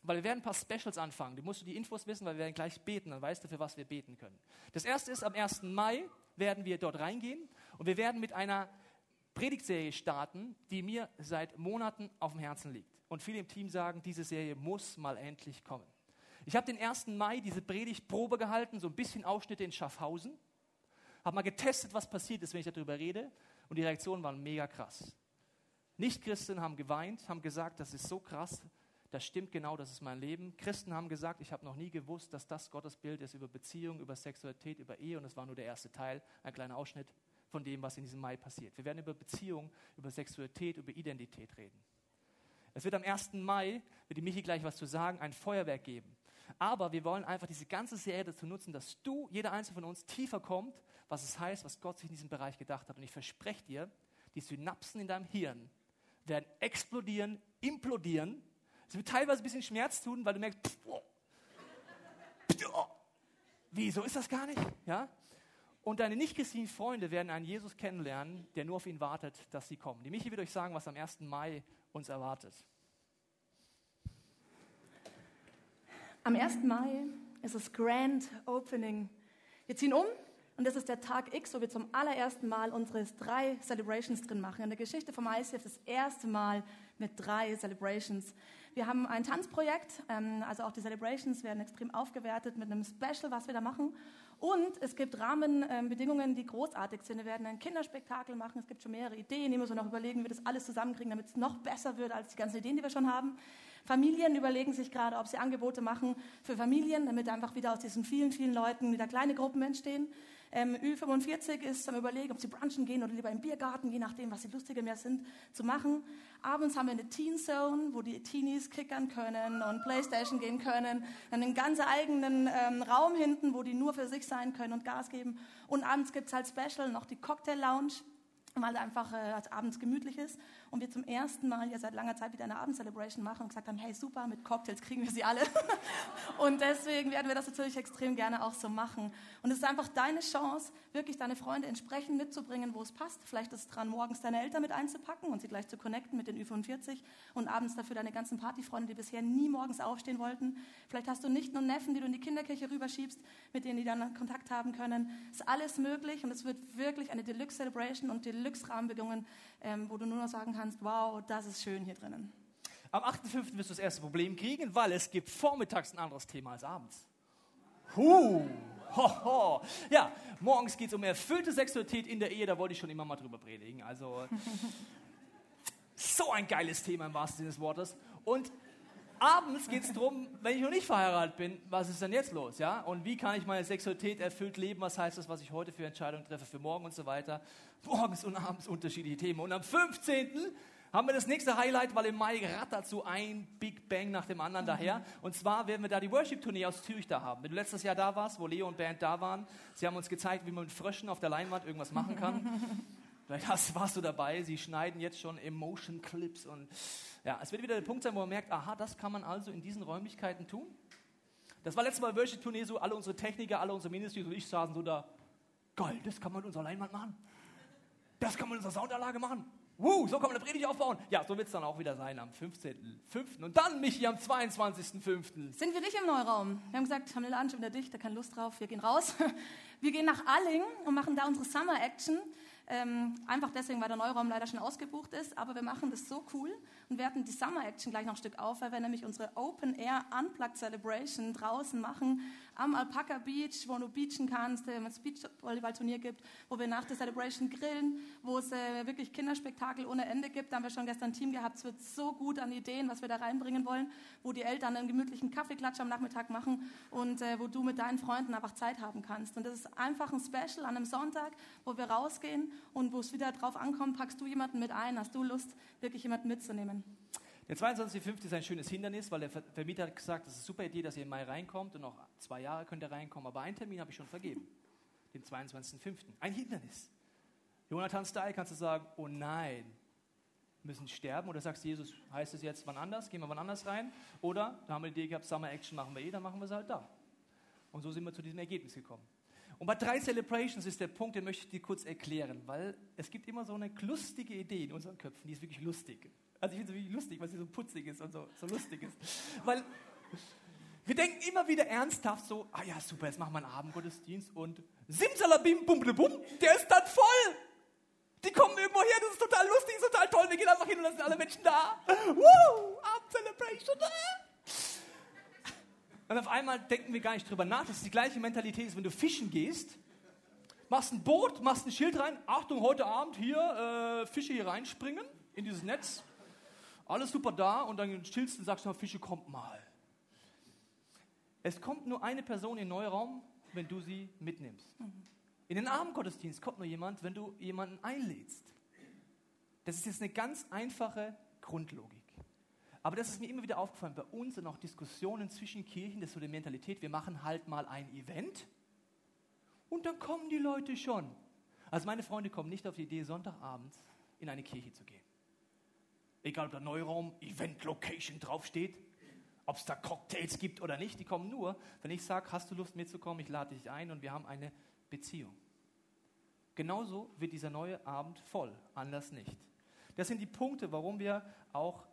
S2: weil wir werden ein paar Specials anfangen. Du musst die Infos wissen, weil wir werden gleich beten, dann weißt du, für was wir beten können. Das erste ist, am 1. Mai werden wir dort reingehen und wir werden mit einer Predigtserie starten, die mir seit Monaten auf dem Herzen liegt. Und viele im Team sagen, diese Serie muss mal endlich kommen. Ich habe den 1. Mai diese Predigtprobe gehalten, so ein bisschen Ausschnitte in Schaffhausen. Habe mal getestet, was passiert ist, wenn ich darüber rede. Und die Reaktionen waren mega krass. Nichtchristen haben geweint, haben gesagt, das ist so krass, das stimmt genau, das ist mein Leben. Christen haben gesagt, ich habe noch nie gewusst, dass das Gottes Bild ist über Beziehung, über Sexualität, über Ehe. Und das war nur der erste Teil, ein kleiner Ausschnitt von dem, was in diesem Mai passiert. Wir werden über Beziehung, über Sexualität, über Identität reden. Es wird am 1. Mai, wird die Michi gleich was zu sagen, ein Feuerwerk geben. Aber wir wollen einfach diese ganze Serie dazu nutzen, dass du, jeder einzelne von uns, tiefer kommt, was es heißt, was Gott sich in diesem Bereich gedacht hat. Und ich verspreche dir, die Synapsen in deinem Hirn werden explodieren, implodieren. Es wird teilweise ein bisschen Schmerz tun, weil du merkst, pff, oh, pff, oh, wie, so ist das gar nicht? Ja? Und deine nicht-christlichen Freunde werden einen Jesus kennenlernen, der nur auf ihn wartet, dass sie kommen. Die Michi wird euch sagen, was am 1. Mai uns erwartet.
S3: Am 1. Mai ist das Grand Opening. Wir ziehen um und das ist der Tag X, wo wir zum allerersten Mal unsere drei Celebrations drin machen. In der Geschichte vom ICF das erste Mal mit drei Celebrations. Wir haben ein Tanzprojekt, ähm, also auch die Celebrations werden extrem aufgewertet mit einem Special, was wir da machen. Und es gibt Rahmenbedingungen, die großartig sind. Wir werden ein Kinderspektakel machen. Es gibt schon mehrere Ideen. Die müssen wir noch überlegen, wie wir das alles zusammenkriegen, damit es noch besser wird als die ganzen Ideen, die wir schon haben. Familien überlegen sich gerade, ob sie Angebote machen für Familien, damit einfach wieder aus diesen vielen, vielen Leuten wieder kleine Gruppen entstehen. Ähm, Ü45 ist am Überlegen, ob sie brunchen gehen oder lieber im Biergarten, je nachdem, was sie lustiger mehr sind, zu machen. Abends haben wir eine Teen Zone, wo die Teenies kickern können und Playstation gehen können. Einen ganz eigenen ähm, Raum hinten, wo die nur für sich sein können und Gas geben. Und abends gibt's halt Special noch die Cocktail Lounge weil einfach äh, abends gemütlich ist und wir zum ersten Mal ja seit langer Zeit wieder eine Abendcelebration machen und gesagt haben, hey super, mit Cocktails kriegen wir sie alle. und deswegen werden wir das natürlich extrem gerne auch so machen. Und es ist einfach deine Chance, wirklich deine Freunde entsprechend mitzubringen, wo es passt. Vielleicht ist es dran, morgens deine Eltern mit einzupacken und sie gleich zu connecten mit den Ü45 und abends dafür deine ganzen Partyfreunde, die bisher nie morgens aufstehen wollten. Vielleicht hast du nicht nur Neffen, die du in die Kinderkirche rüberschiebst, mit denen die dann Kontakt haben können. Es ist alles möglich und es wird wirklich eine Deluxe Celebration und Deluxe Glücksrahmenbedingungen, ähm, wo du nur noch sagen kannst, wow, das ist schön hier drinnen.
S2: Am 8.5. wirst du das erste Problem kriegen, weil es gibt vormittags ein anderes Thema als abends. Huh. Ho, ho. Ja, morgens geht es um erfüllte Sexualität in der Ehe, da wollte ich schon immer mal drüber predigen. Also, so ein geiles Thema im wahrsten Sinne des Wortes. Und abends geht es darum, wenn ich noch nicht verheiratet bin, was ist denn jetzt los? Ja? Und wie kann ich meine Sexualität erfüllt leben? Was heißt das, was ich heute für Entscheidungen treffe, für morgen und so weiter? Morgens und abends unterschiedliche Themen. Und am 15. haben wir das nächste Highlight, weil im Mai rattert so ein Big Bang nach dem anderen daher. Und zwar werden wir da die Worship-Tournee aus Zürich da haben. Wenn du letztes Jahr da warst, wo Leo und Band da waren, sie haben uns gezeigt, wie man mit Fröschen auf der Leinwand irgendwas machen kann. Vielleicht hast, warst du dabei. Sie schneiden jetzt schon Emotion Clips und ja, es wird wieder der Punkt sein, wo man merkt, aha, das kann man also in diesen Räumlichkeiten tun. Das war letztes Mal Worship Tournee so, alle unsere Techniker, alle unsere Ministries und ich saßen so da, geil, das kann man mit unserer Leinwand machen. Das kann man mit unserer Soundanlage machen. Woo, so kann man eine Predigt aufbauen. Ja, so wird es dann auch wieder sein am 15.05. Und dann, Michi, am 22.05.
S3: Sind wir nicht im Neuraum? Wir haben gesagt, haben den Laden schon wieder dicht, da keine Lust drauf, wir gehen raus. Wir gehen nach Alling und machen da unsere Summer Action. Ähm, einfach deswegen, weil der Neuraum leider schon ausgebucht ist. Aber wir machen das so cool und werten die Summer Action gleich noch ein Stück auf, weil wir nämlich unsere Open Air Unplugged Celebration draußen machen am Alpaca Beach, wo du beachen kannst, wo es Beachvolleyball-Turnier gibt, wo wir nach der Celebration grillen, wo es äh, wirklich Kinderspektakel ohne Ende gibt. Da haben wir schon gestern ein Team gehabt. Es wird so gut an Ideen, was wir da reinbringen wollen, wo die Eltern einen gemütlichen Kaffeeklatsch am Nachmittag machen und äh, wo du mit deinen Freunden einfach Zeit haben kannst. Und das ist einfach ein Special an einem Sonntag, wo wir rausgehen und wo es wieder drauf ankommt, packst du jemanden mit ein, hast du Lust, wirklich jemanden mitzunehmen.
S2: Der 22.05. ist ein schönes Hindernis, weil der Vermieter hat gesagt, das ist eine super Idee, dass ihr im Mai reinkommt und noch zwei Jahre könnt ihr reinkommen, aber einen Termin habe ich schon vergeben, den 22.05. Ein Hindernis. Jonathan Style kannst du sagen, oh nein, müssen sterben oder sagst Jesus, heißt es jetzt wann anders, gehen wir wann anders rein oder da haben wir die Idee gehabt, Summer Action machen wir eh, dann machen wir es halt da. Und so sind wir zu diesem Ergebnis gekommen. Und bei drei Celebrations ist der Punkt, den möchte ich dir kurz erklären, weil es gibt immer so eine lustige Idee in unseren Köpfen, die ist wirklich lustig. Also ich finde es lustig, weil sie so putzig ist und so, so lustig ist. Weil wir denken immer wieder ernsthaft so, ah ja, super, jetzt machen wir einen Abendgottesdienst und simsalabim, bum, bum, der ist dann voll. Die kommen irgendwo her, das ist total lustig, ist total toll. Wir gehen einfach hin und lassen alle Menschen da. Woo, Abendcelebration. Und auf einmal denken wir gar nicht drüber nach, dass es die gleiche Mentalität ist, wenn du fischen gehst, machst ein Boot, machst ein Schild rein, Achtung, heute Abend hier äh, Fische hier reinspringen in dieses Netz. Alles super da und dann chillst du und sagst, Fische kommt mal. Es kommt nur eine Person in den Neuraum, wenn du sie mitnimmst. Mhm. In den Abendgottesdienst kommt nur jemand, wenn du jemanden einlädst. Das ist jetzt eine ganz einfache Grundlogik. Aber das ist mir immer wieder aufgefallen. Bei uns sind auch Diskussionen zwischen Kirchen, das ist so die Mentalität, wir machen halt mal ein Event und dann kommen die Leute schon. Also meine Freunde kommen nicht auf die Idee, Sonntagabends in eine Kirche zu gehen. Egal ob da Neuraum, Event Location draufsteht, ob es da Cocktails gibt oder nicht, die kommen nur, wenn ich sage, hast du Lust mitzukommen, ich lade dich ein und wir haben eine Beziehung. Genauso wird dieser neue Abend voll, anders nicht. Das sind die Punkte, warum wir auch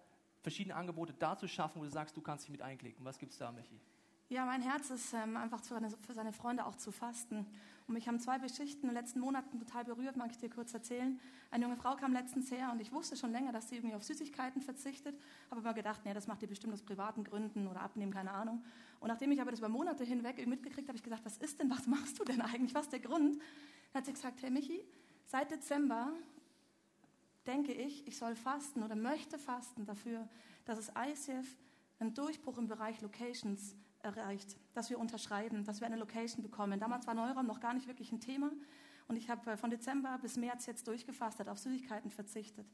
S2: verschiedene Angebote dazu schaffen, wo du sagst, du kannst dich mit einklicken. Was gibt es da, Michi?
S3: Ja, mein Herz ist ähm, einfach für seine, für seine, Freunde auch zu fasten. Und mich haben zwei Geschichten in den letzten Monaten total berührt, mag ich dir kurz erzählen. Eine junge Frau kam letztens her und ich wusste schon länger, dass sie irgendwie auf Süßigkeiten verzichtet. Habe aber gedacht, nee, das macht die bestimmt aus privaten Gründen oder abnehmen, keine Ahnung. Und nachdem ich aber das über Monate hinweg mitgekriegt habe, ich gesagt, was ist denn, was machst du denn eigentlich, was ist der Grund? Dann hat sie gesagt, hey Michi, seit Dezember denke ich, ich soll fasten oder möchte fasten dafür, dass es ICF einen Durchbruch im Bereich Locations erreicht, dass wir unterschreiben, dass wir eine Location bekommen. Damals war Neuraum noch gar nicht wirklich ein Thema und ich habe äh, von Dezember bis März jetzt durchgefastet, auf Süßigkeiten verzichtet.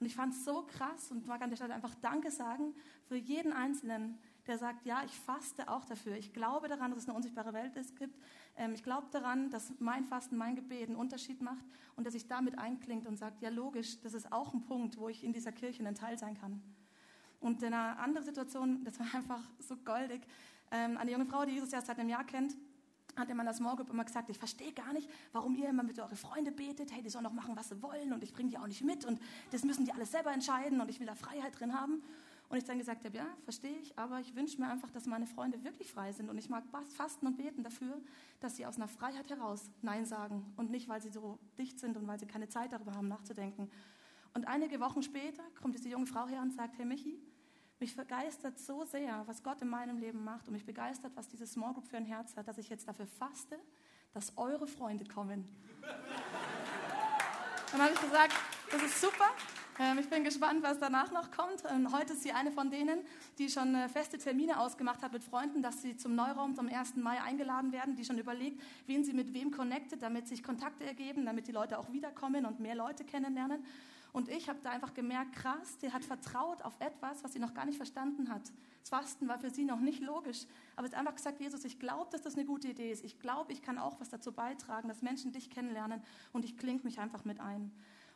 S3: Und ich fand es so krass und mag an der Stelle einfach Danke sagen für jeden Einzelnen, der sagt, ja, ich faste auch dafür. Ich glaube daran, dass es eine unsichtbare Welt gibt. Ähm, ich glaube daran, dass mein Fasten, mein Gebet einen Unterschied macht und dass ich damit einklingt und sagt, ja, logisch, das ist auch ein Punkt, wo ich in dieser Kirche ein Teil sein kann. Und in einer anderen Situation, das war einfach so goldig, ähm, eine junge Frau, die Jesus erst seit einem Jahr kennt, hat in meiner Small Group immer gesagt, ich verstehe gar nicht, warum ihr immer mit euren Freunden betet, hey, die sollen doch machen, was sie wollen und ich bringe die auch nicht mit und das müssen die alles selber entscheiden und ich will da Freiheit drin haben. Und ich dann gesagt habe, ja, verstehe ich, aber ich wünsche mir einfach, dass meine Freunde wirklich frei sind und ich mag fasten und beten dafür, dass sie aus einer Freiheit heraus Nein sagen und nicht, weil sie so dicht sind und weil sie keine Zeit darüber haben nachzudenken. Und einige Wochen später kommt diese junge Frau her und sagt, hey Michi, mich begeistert so sehr, was Gott in meinem Leben macht und mich begeistert, was diese Small Group für ein Herz hat, dass ich jetzt dafür faste, dass eure Freunde kommen. Dann habe ich gesagt, das ist super. Ähm, ich bin gespannt, was danach noch kommt. Ähm, heute ist sie eine von denen, die schon äh, feste Termine ausgemacht hat mit Freunden, dass sie zum Neuraum zum 1. Mai eingeladen werden, die schon überlegt, wen sie mit wem connectet, damit sich Kontakte ergeben, damit die Leute auch wiederkommen und mehr Leute kennenlernen. Und ich habe da einfach gemerkt, krass, die hat vertraut auf etwas, was sie noch gar nicht verstanden hat. Das Fasten war für sie noch nicht logisch. Aber sie hat einfach gesagt, Jesus, ich glaube, dass das eine gute Idee ist. Ich glaube, ich kann auch was dazu beitragen, dass Menschen dich kennenlernen. Und ich klinge mich einfach mit ein.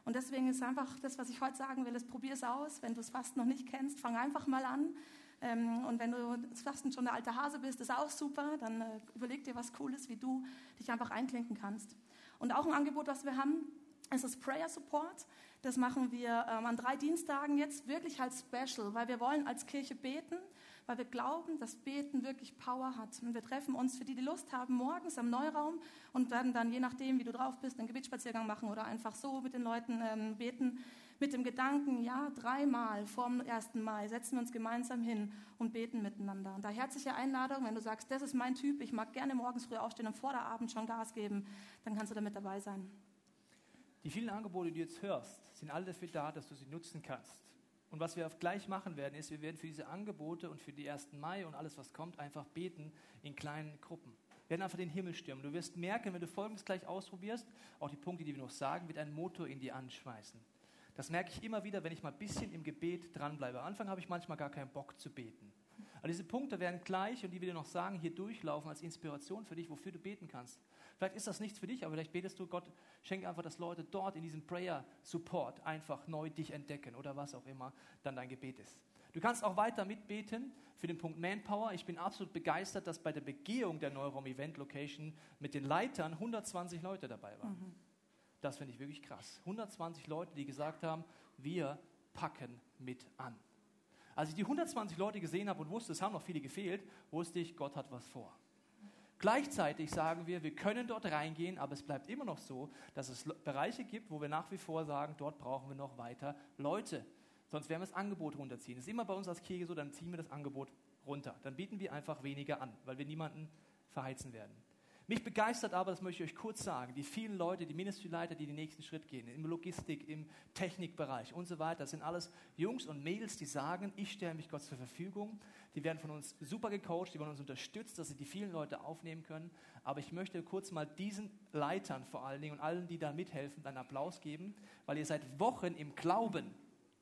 S3: Und deswegen ist einfach das, was ich heute sagen will, probier es aus. Wenn du das Fasten noch nicht kennst, fang einfach mal an. Ähm, und wenn du das Fasten schon der alte Hase bist, ist auch super. Dann äh, überleg dir was Cooles, wie du dich einfach einklinken kannst. Und auch ein Angebot, was wir haben, ist das Prayer Support. Das machen wir ähm, an drei Dienstagen jetzt wirklich als Special, weil wir wollen als Kirche beten weil wir glauben, dass Beten wirklich Power hat. Und wir treffen uns, für die, die Lust haben, morgens am Neuraum und werden dann, je nachdem, wie du drauf bist, einen Gebetsspaziergang machen oder einfach so mit den Leuten ähm, beten. Mit dem Gedanken, ja, dreimal vorm 1. Mai setzen wir uns gemeinsam hin und beten miteinander. Und da herzliche Einladung, wenn du sagst, das ist mein Typ, ich mag gerne morgens früh aufstehen und vor der Abend schon Gas geben, dann kannst du damit dabei sein.
S2: Die vielen Angebote, die du jetzt hörst, sind alle dafür da, dass du sie nutzen kannst. Und was wir gleich machen werden, ist, wir werden für diese Angebote und für die 1. Mai und alles, was kommt, einfach beten in kleinen Gruppen. werden einfach den Himmel stürmen. Du wirst merken, wenn du Folgendes gleich ausprobierst, auch die Punkte, die wir noch sagen, wird ein Motor in dir anschmeißen. Das merke ich immer wieder, wenn ich mal ein bisschen im Gebet dranbleibe. Am Anfang habe ich manchmal gar keinen Bock zu beten. Aber diese Punkte werden gleich und die will ich noch sagen, hier durchlaufen als Inspiration für dich, wofür du beten kannst. Vielleicht ist das nichts für dich, aber vielleicht betest du, Gott schenke einfach, dass Leute dort in diesem Prayer Support einfach neu dich entdecken oder was auch immer dann dein Gebet ist. Du kannst auch weiter mitbeten für den Punkt Manpower. Ich bin absolut begeistert, dass bei der Begehung der Neuraum Event Location mit den Leitern 120 Leute dabei waren. Mhm. Das finde ich wirklich krass. 120 Leute, die gesagt haben, wir packen mit an. Als ich die 120 Leute gesehen habe und wusste, es haben noch viele gefehlt, wusste ich, Gott hat was vor. Gleichzeitig sagen wir, wir können dort reingehen, aber es bleibt immer noch so, dass es Bereiche gibt, wo wir nach wie vor sagen, dort brauchen wir noch weiter Leute. Sonst werden wir das Angebot runterziehen. Das ist immer bei uns als Kirche so, dann ziehen wir das Angebot runter. Dann bieten wir einfach weniger an, weil wir niemanden verheizen werden. Mich begeistert aber, das möchte ich euch kurz sagen, die vielen Leute, die Ministryleiter, die den nächsten Schritt gehen, im Logistik, im Technikbereich und so weiter, das sind alles Jungs und Mädels, die sagen, ich stelle mich Gott zur Verfügung. Die werden von uns super gecoacht, die werden uns unterstützt, dass sie die vielen Leute aufnehmen können. Aber ich möchte kurz mal diesen Leitern vor allen Dingen und allen, die da mithelfen, einen Applaus geben, weil ihr seit Wochen im Glauben,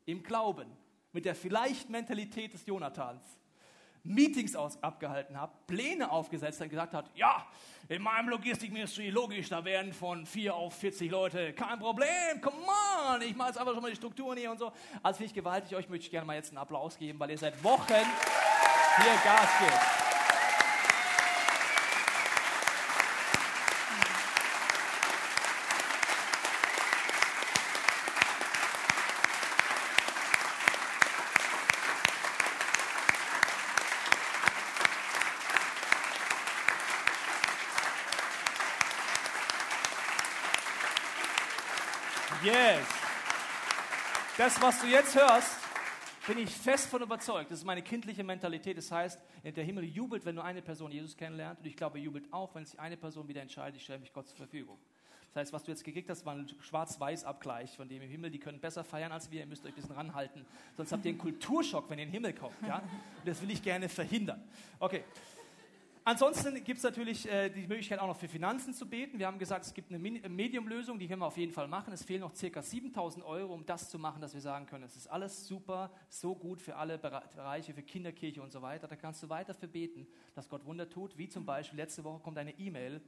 S2: im Glauben, mit der vielleicht Mentalität des Jonathans, Meetings aus, abgehalten habt, Pläne aufgesetzt und gesagt habt, ja, in meinem Logistikministry, logisch, da werden von 4 auf 40 Leute, kein Problem, come on, ich mache jetzt einfach schon mal die Strukturen hier und so. Also finde ich gewaltig, euch möchte ich gerne mal jetzt einen Applaus geben, weil ihr seit Wochen hier Gas gebt. Yes. Das, was du jetzt hörst, bin ich fest von überzeugt. Das ist meine kindliche Mentalität. Das heißt, der Himmel jubelt, wenn nur eine Person Jesus kennenlernt. Und ich glaube, er jubelt auch, wenn sich eine Person wieder entscheidet, ich stelle mich Gott zur Verfügung. Das heißt, was du jetzt gekriegt hast, war ein Schwarz-Weiß-Abgleich von dem im Himmel. Die können besser feiern als wir. Ihr müsst euch ein bisschen ranhalten. Sonst habt ihr einen Kulturschock, wenn ihr in den Himmel kommt. Ja? Und das will ich gerne verhindern. Okay. Ansonsten gibt es natürlich äh, die Möglichkeit auch noch für Finanzen zu beten. Wir haben gesagt, es gibt eine Medium-Lösung, die können wir auf jeden Fall machen. Es fehlen noch ca. 7000 Euro, um das zu machen, dass wir sagen können, es ist alles super, so gut für alle Bereiche, für Kinderkirche und so weiter. Da kannst du weiter für beten, dass Gott Wunder tut. Wie zum Beispiel, letzte Woche kommt eine E-Mail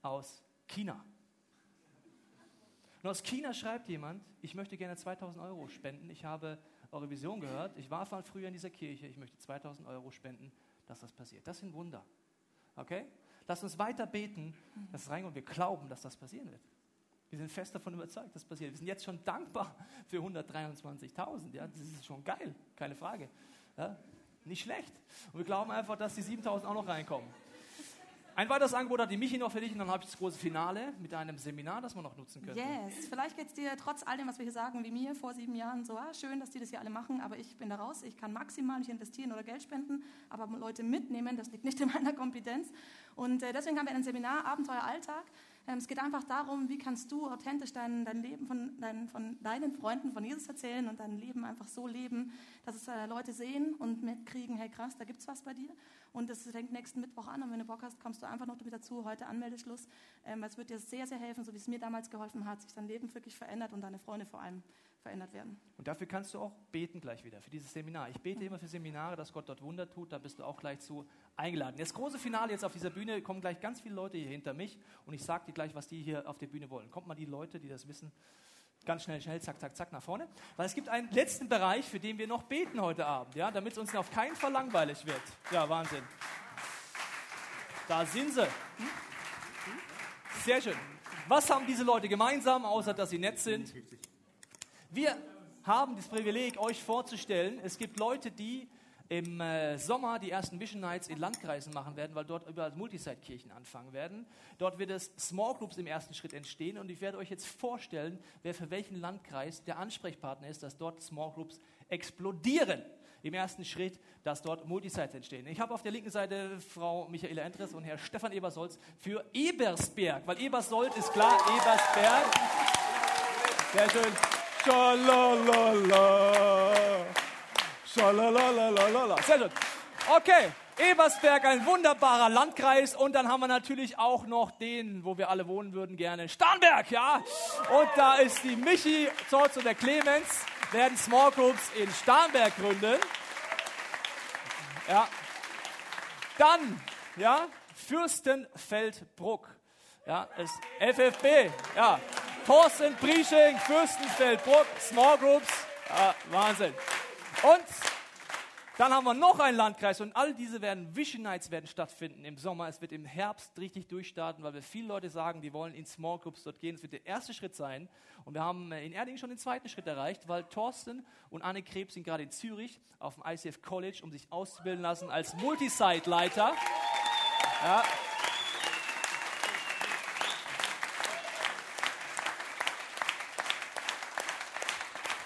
S2: aus China. Und aus China schreibt jemand, ich möchte gerne 2000 Euro spenden. Ich habe eure Vision gehört. Ich war früher in dieser Kirche. Ich möchte 2000 Euro spenden, dass das passiert. Das sind Wunder. Okay? Lass uns weiter beten, dass es reinkommt. Wir glauben, dass das passieren wird. Wir sind fest davon überzeugt, dass das passiert. Wir sind jetzt schon dankbar für 123.000. Ja? Das ist schon geil, keine Frage. Ja? Nicht schlecht. Und wir glauben einfach, dass die 7.000 auch noch reinkommen. Ein weiteres Angebot hat die Michi noch für dich und dann habe ich das große Finale mit einem Seminar, das man noch nutzen könnte.
S3: Yes, vielleicht geht es dir trotz all dem, was wir hier sagen, wie mir vor sieben Jahren so, ah, schön, dass die das hier alle machen, aber ich bin da raus, ich kann maximal nicht investieren oder Geld spenden, aber Leute mitnehmen, das liegt nicht in meiner Kompetenz. Und äh, deswegen haben wir ein Seminar, Abenteuer Alltag. Ähm, es geht einfach darum, wie kannst du authentisch dein, dein Leben von, dein, von deinen Freunden von Jesus erzählen und dein Leben einfach so leben, dass es äh, Leute sehen und mitkriegen, hey krass, da gibt es was bei dir. Und das fängt nächsten Mittwoch an. Und wenn du Bock hast, kommst du einfach noch mit dazu. Heute Anmeldeschluss. Ähm, es wird dir sehr, sehr helfen, so wie es mir damals geholfen hat, sich dein Leben wirklich verändert und deine Freunde vor allem verändert werden.
S2: Und dafür kannst du auch beten gleich wieder, für dieses Seminar. Ich bete immer für Seminare, dass Gott dort Wunder tut. Da bist du auch gleich zu eingeladen. Das große Finale jetzt auf dieser Bühne, kommen gleich ganz viele Leute hier hinter mich. Und ich sage dir gleich, was die hier auf der Bühne wollen. Kommt mal die Leute, die das wissen, ganz schnell, schnell, zack, zack, zack nach vorne. Weil es gibt einen letzten Bereich, für den wir noch beten heute Abend, ja, damit es uns auf keinen Fall langweilig wird. Ja, Wahnsinn. Da sind sie. Sehr schön. Was haben diese Leute gemeinsam, außer dass sie nett sind? Wir haben das Privileg, euch vorzustellen, es gibt Leute, die im äh, Sommer die ersten Vision Nights in Landkreisen machen werden, weil dort überall Multisite-Kirchen anfangen werden. Dort wird es Small Groups im ersten Schritt entstehen und ich werde euch jetzt vorstellen, wer für welchen Landkreis der Ansprechpartner ist, dass dort Small Groups explodieren im ersten Schritt, dass dort Multisites entstehen. Ich habe auf der linken Seite Frau Michaela Entres und Herr Stefan Ebersolz für Ebersberg, weil Ebersold ist klar, Ebersberg. Sehr schön. Schalalala. Schalalala. Sehr schön. Okay, Ebersberg, ein wunderbarer Landkreis. Und dann haben wir natürlich auch noch den, wo wir alle wohnen würden, gerne Starnberg, ja. Und da ist die Michi Zorz und der Clemens, werden Small Groups in Starnberg gründen. Ja. Dann, ja, Fürstenfeldbruck. Ja, ist FFB, ja. Thorsten Priesching, Fürstenfeldbruck, Small Groups, ja, Wahnsinn. Und dann haben wir noch einen Landkreis und all diese werden Vision Nights werden stattfinden im Sommer. Es wird im Herbst richtig durchstarten, weil wir viele Leute sagen, die wollen in Small Groups dort gehen. Es wird der erste Schritt sein. Und wir haben in Erding schon den zweiten Schritt erreicht, weil Thorsten und Anne Krebs sind gerade in Zürich auf dem ICF College, um sich auszubilden lassen als Multisite-Leiter. Ja.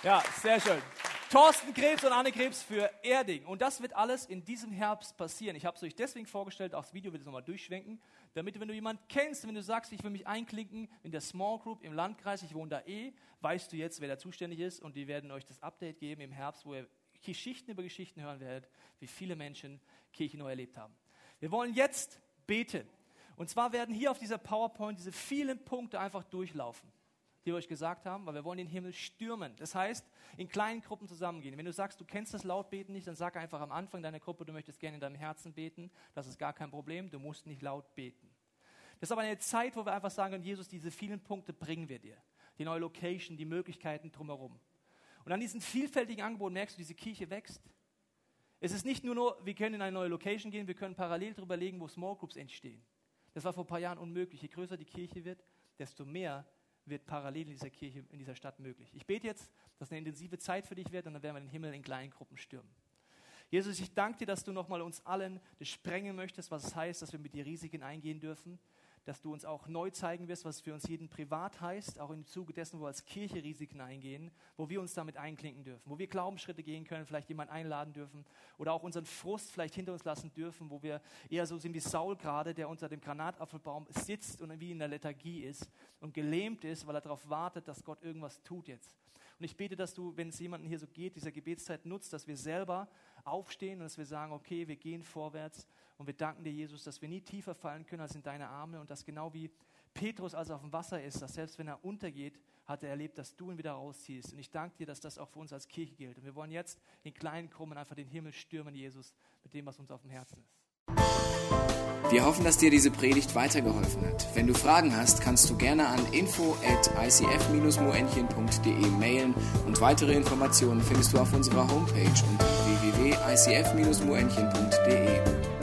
S2: Ja, sehr schön. Thorsten Krebs und Anne Krebs für Erding. Und das wird alles in diesem Herbst passieren. Ich habe es euch deswegen vorgestellt, auch das Video wird es nochmal durchschwenken, damit, wenn du jemanden kennst, wenn du sagst, ich will mich einklinken in der Small Group im Landkreis, ich wohne da eh, weißt du jetzt, wer da zuständig ist und die werden euch das Update geben im Herbst, wo ihr Geschichten über Geschichten hören werdet, wie viele Menschen Kirche neu erlebt haben. Wir wollen jetzt beten. Und zwar werden hier auf dieser PowerPoint diese vielen Punkte einfach durchlaufen die wir euch gesagt haben, weil wir wollen den Himmel stürmen. Das heißt, in kleinen Gruppen zusammengehen. Wenn du sagst, du kennst das Lautbeten nicht, dann sag einfach am Anfang deiner Gruppe, du möchtest gerne in deinem Herzen beten. Das ist gar kein Problem, du musst nicht laut beten. Das ist aber eine Zeit, wo wir einfach sagen können, Jesus, diese vielen Punkte bringen wir dir. Die neue Location, die Möglichkeiten drumherum. Und an diesen vielfältigen Angeboten merkst du, diese Kirche wächst. Es ist nicht nur, nur, wir können in eine neue Location gehen, wir können parallel darüber legen, wo Small Groups entstehen. Das war vor ein paar Jahren unmöglich. Je größer die Kirche wird, desto mehr wird parallel in dieser Kirche, in dieser Stadt möglich. Ich bete jetzt, dass eine intensive Zeit für dich wird und dann werden wir den Himmel in kleinen Gruppen stürmen. Jesus, ich danke dir, dass du nochmal uns allen das sprengen möchtest, was es heißt, dass wir mit dir Risiken eingehen dürfen, dass du uns auch neu zeigen wirst, was für uns jeden privat heißt, auch im Zuge dessen, wo wir als Kirche Risiken eingehen, wo wir uns damit einklinken dürfen, wo wir Glaubensschritte gehen können, vielleicht jemanden einladen dürfen oder auch unseren Frust vielleicht hinter uns lassen dürfen, wo wir eher so sind wie Saul gerade, der unter dem Granatapfelbaum sitzt und wie in der Lethargie ist und gelähmt ist, weil er darauf wartet, dass Gott irgendwas tut jetzt. Und ich bete, dass du, wenn es jemandem hier so geht, dieser Gebetszeit nutzt, dass wir selber aufstehen und dass wir sagen, okay, wir gehen vorwärts und wir danken dir, Jesus, dass wir nie tiefer fallen können als in deine Arme und dass genau wie Petrus, als er auf dem Wasser ist, dass selbst wenn er untergeht, hat er erlebt, dass du ihn wieder rausziehst. Und ich danke dir, dass das auch für uns als Kirche gilt. Und wir wollen jetzt in kleinen Krummen einfach den Himmel stürmen, Jesus, mit dem, was uns auf dem Herzen ist.
S1: Wir hoffen, dass dir diese Predigt weitergeholfen hat. Wenn du Fragen hast, kannst du gerne an info at icf-moenchen.de mailen und weitere Informationen findest du auf unserer Homepage unter www.icf-moenchen.de.